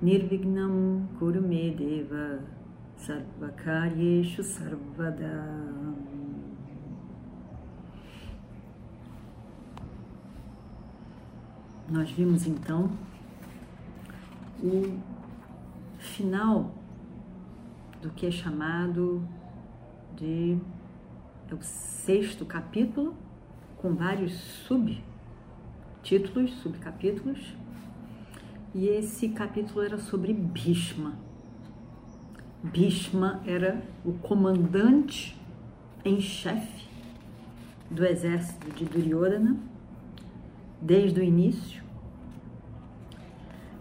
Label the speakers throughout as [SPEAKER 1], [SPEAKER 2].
[SPEAKER 1] Nirvignam Kurumedeva Sarvakaryeshu Sarvada Nós vimos então o final do que é chamado de é o sexto capítulo, com vários subtítulos, subcapítulos, e esse capítulo era sobre Bhishma. Bhishma era o comandante em chefe do exército de Duryodhana desde o início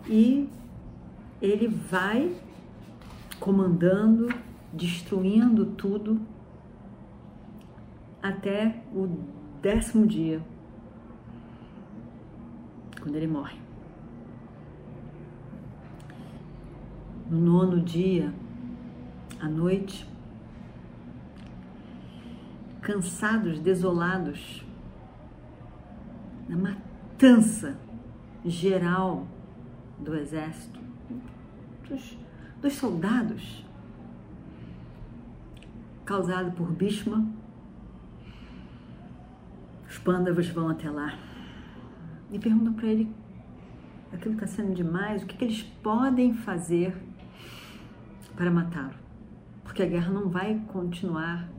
[SPEAKER 1] e ele vai comandando, destruindo tudo até o décimo dia, quando ele morre. No nono dia, à noite, cansados, desolados, na matança geral do exército, dos, dos soldados, causado por Bhishma, os pândavas vão até lá e perguntam para ele aquilo está sendo demais, o que, que eles podem fazer para matá-lo, porque a guerra não vai continuar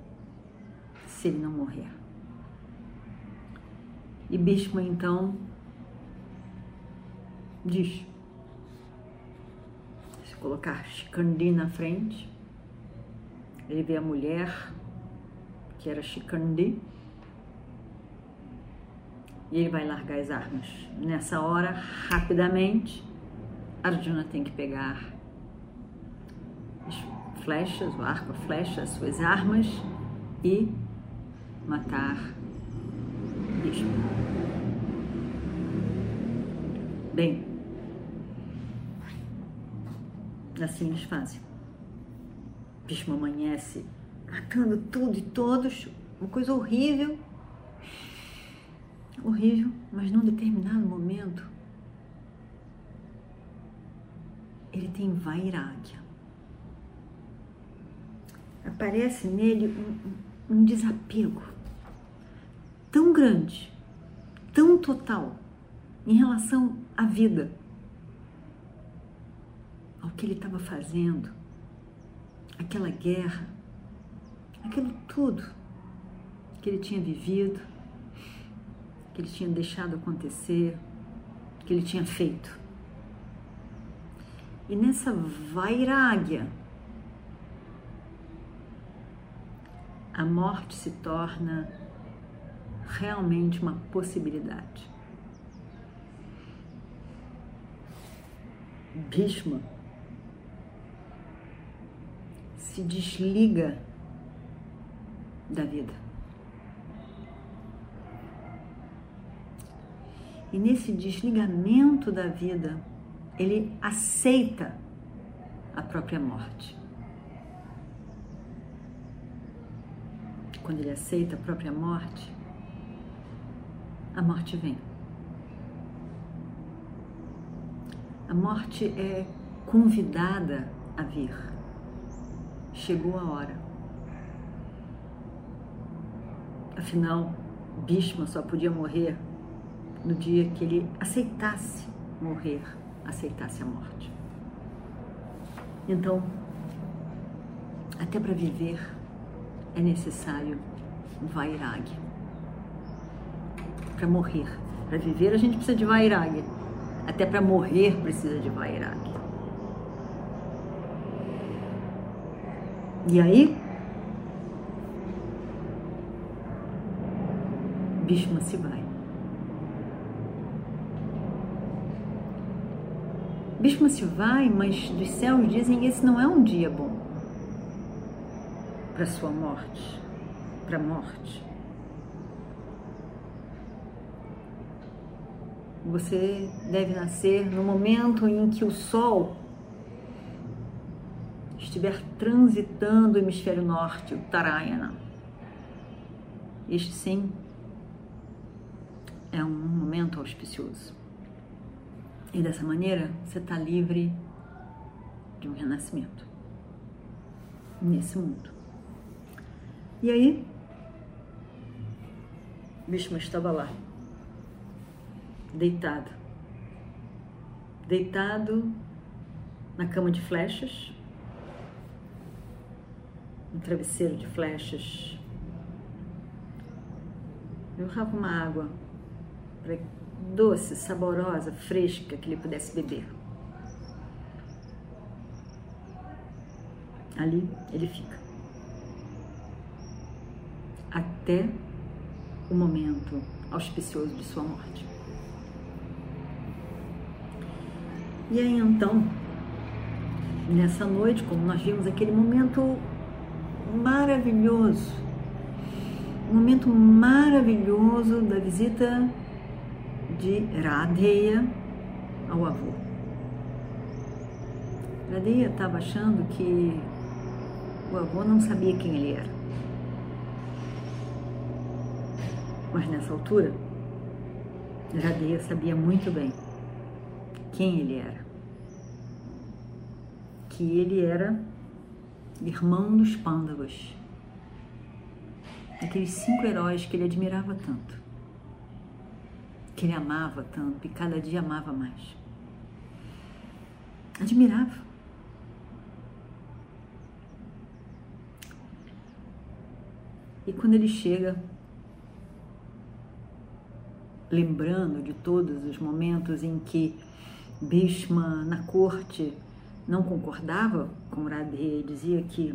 [SPEAKER 1] se ele não morrer. E Bhishma então diz: se colocar Shikandi na frente, ele vê a mulher que era Shikandi e ele vai largar as armas. Nessa hora, rapidamente, Arjuna tem que pegar flechas, o arco, a flecha, as suas armas e matar Bhishma. Bem, assim eles fazem. Bhishma amanhece matando tudo e todos, uma coisa horrível, horrível, mas num determinado momento ele tem vairagya. Aparece nele um, um, desapego tão grande, tão total em relação à vida, ao que ele estava fazendo, aquela guerra, aquilo tudo que ele tinha vivido, que ele tinha deixado acontecer, que ele tinha feito. E nessa vairagya, a morte se torna realmente uma possibilidade. Bhishma se desliga da vida. E nesse desligamento da vida, ele aceita a própria morte. Quando ele aceita a própria morte, a morte vem. A morte é convidada a vir. Chegou a hora. Afinal, Bhishma só podia morrer no dia que ele aceitasse morrer, aceitasse a morte. Então, até para viver é necessário vairagya. Para morrer, para viver a gente precisa de vairagya. Até para morrer precisa de vairagya. E aí, Bhishma se vai. Bhishma se vai, mas dos céus dizem que esse não é um dia bom para sua morte, para a morte. Você deve nascer no momento em que o Sol estiver transitando o hemisfério norte, o Tarayana. Este sim é um momento auspicioso. E dessa maneira você está livre de um renascimento nesse mundo. E aí, Bhishma estava lá, deitado, deitado na cama de flechas, um travesseiro de flechas. Eu ravo uma água doce, saborosa, fresca que ele pudesse beber. Ali ele fica. Até o momento auspicioso de sua morte. E aí então, nessa noite, como nós vimos aquele momento maravilhoso, um momento maravilhoso da visita de Radheya ao avô. Radheya estava achando que o avô não sabia quem ele era. Mas nessa altura, Radheya sabia muito bem quem ele era. Que ele era irmão dos Pandavas, aqueles cinco heróis que ele admirava tanto que ele amava tanto e cada dia amava mais. Admirava. E quando ele chega, lembrando de todos os momentos em que Bhishma na corte não concordava com Radeya e dizia que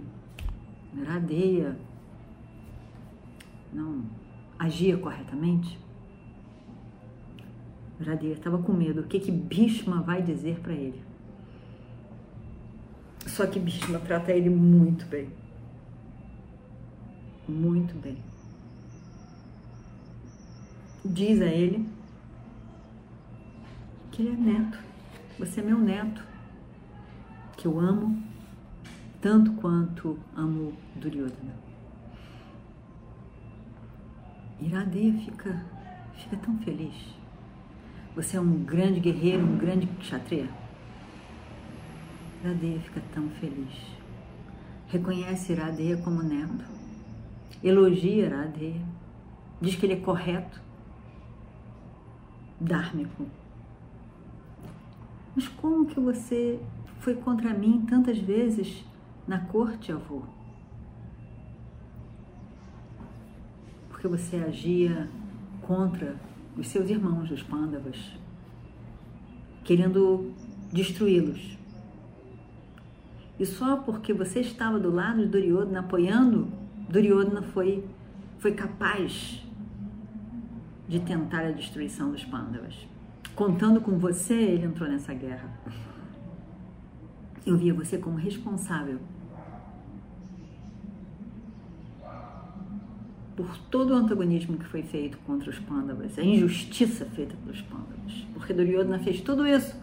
[SPEAKER 1] Radeya não agia corretamente, Radir estava com medo. O que que Bhishma vai dizer para ele? Só que Bhishma trata ele muito bem. Muito bem. Diz a ele que ele é neto. Você é meu neto. Que eu amo tanto quanto amo Duryodhana. Iradeia fica, fica tão feliz. Você é um grande guerreiro, um grande kshatriya. Iradeya fica tão feliz. Reconhece Iradeya como neto. Elogia Iradeya. Diz que ele é correto. Dármico. Mas como que você foi contra mim tantas vezes na corte, avô? Porque você agia contra os seus irmãos, os Pandavas, querendo destruí-los. E só porque você estava do lado de Duryodhana apoiando, Duryodhana foi, foi capaz de tentar a destruição dos Pandavas. Contando com você, ele entrou nessa guerra. Eu via você como responsável por todo o antagonismo que foi feito contra os Pandavas, a injustiça feita pelos Pandavas. Porque Duryodhana fez tudo isso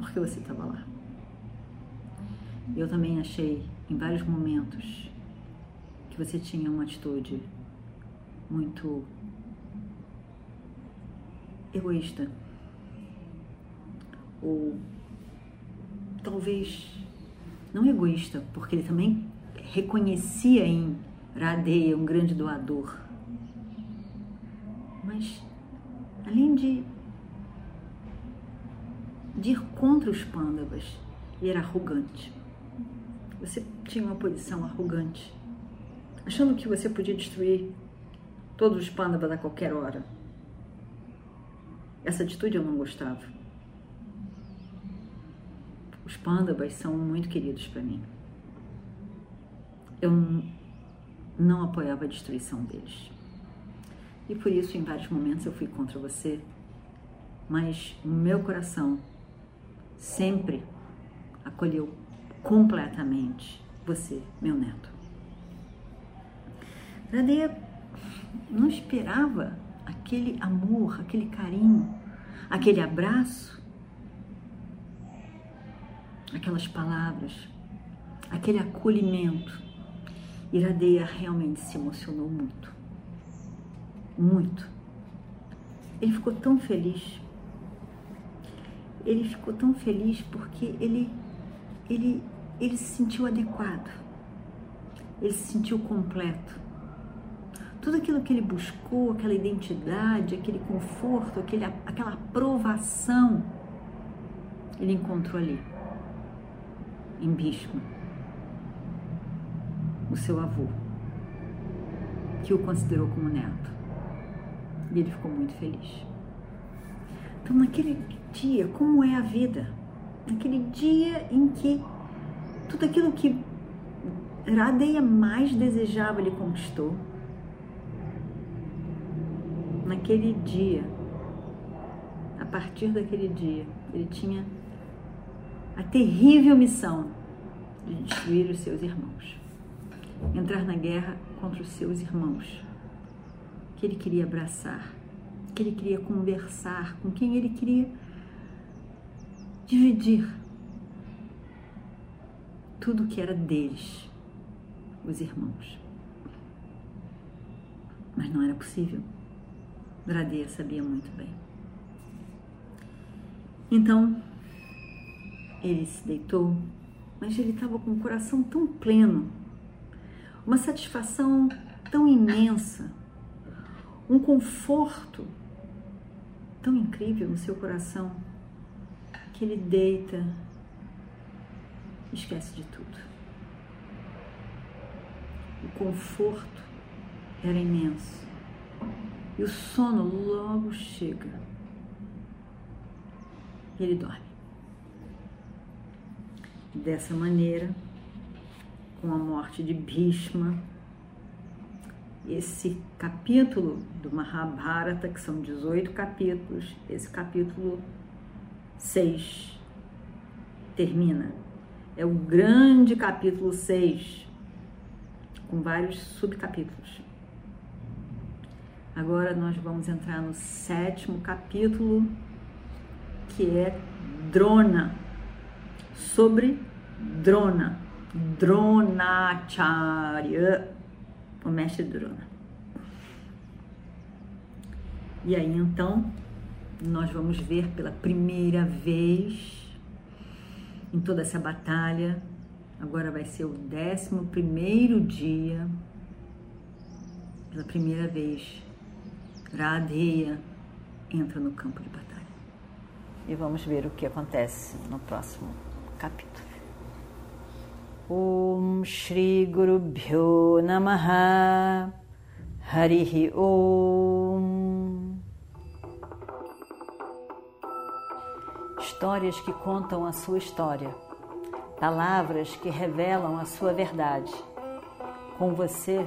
[SPEAKER 1] porque você estava lá. Eu também achei em vários momentos que você tinha uma atitude muito egoísta. Ou talvez não egoísta, porque ele também reconhecia em Radeia, um grande doador. Mas, além de, de ir contra os pândavas, ele era arrogante. Você tinha uma posição arrogante, achando que você podia destruir todos os pândavas a qualquer hora. Essa atitude eu não gostava. Os pândavas são muito queridos para mim. Eu não apoiava a destruição deles. E por isso, em vários momentos, eu fui contra você, mas o meu coração sempre acolheu completamente você, meu neto. Radeia não esperava aquele amor, aquele carinho, aquele abraço, aquelas palavras, aquele acolhimento. Iradeia realmente se emocionou muito. Muito. Ele ficou tão feliz. Ele ficou tão feliz porque ele, ele, ele se sentiu adequado. Ele se sentiu completo tudo aquilo que ele buscou, aquela identidade, aquele conforto, aquele, aquela aprovação, ele encontrou ali, em Bhishma, o seu avô, que o considerou como neto. E ele ficou muito feliz. Então, naquele dia, como é a vida? Naquele dia em que tudo aquilo que Radeia mais desejava, ele conquistou naquele dia, a partir daquele dia, ele tinha a terrível missão de destruir os seus irmãos, entrar na guerra contra os seus irmãos, que ele queria abraçar, que ele queria conversar, com quem ele queria dividir tudo que era deles, os irmãos. Mas não era possível. Gradeia sabia muito bem. Então, ele se deitou, mas ele estava com o coração tão pleno, uma satisfação tão imensa, um conforto tão incrível no seu coração, que ele deita esquece de tudo. O conforto era imenso e o sono logo chega. E ele dorme. Dessa maneira, com a morte de Bhishma, esse capítulo do Mahabharata, que são 18 capítulos, esse capítulo 6 termina. É o grande capítulo 6, com vários subcapítulos. Agora nós vamos entrar no sétimo capítulo, que é Drona, sobre Drona, Dronacharya, o mestre Drona. E aí então nós vamos ver pela primeira vez em toda essa batalha. Agora vai ser o décimo primeiro dia, pela primeira vez Radheya entra no campo de batalha. E vamos ver o que acontece no próximo capítulo. Om Shri Guru Bhyo Namaha Harihi Om Histórias que contam a sua história, palavras que revelam a sua verdade. Com você,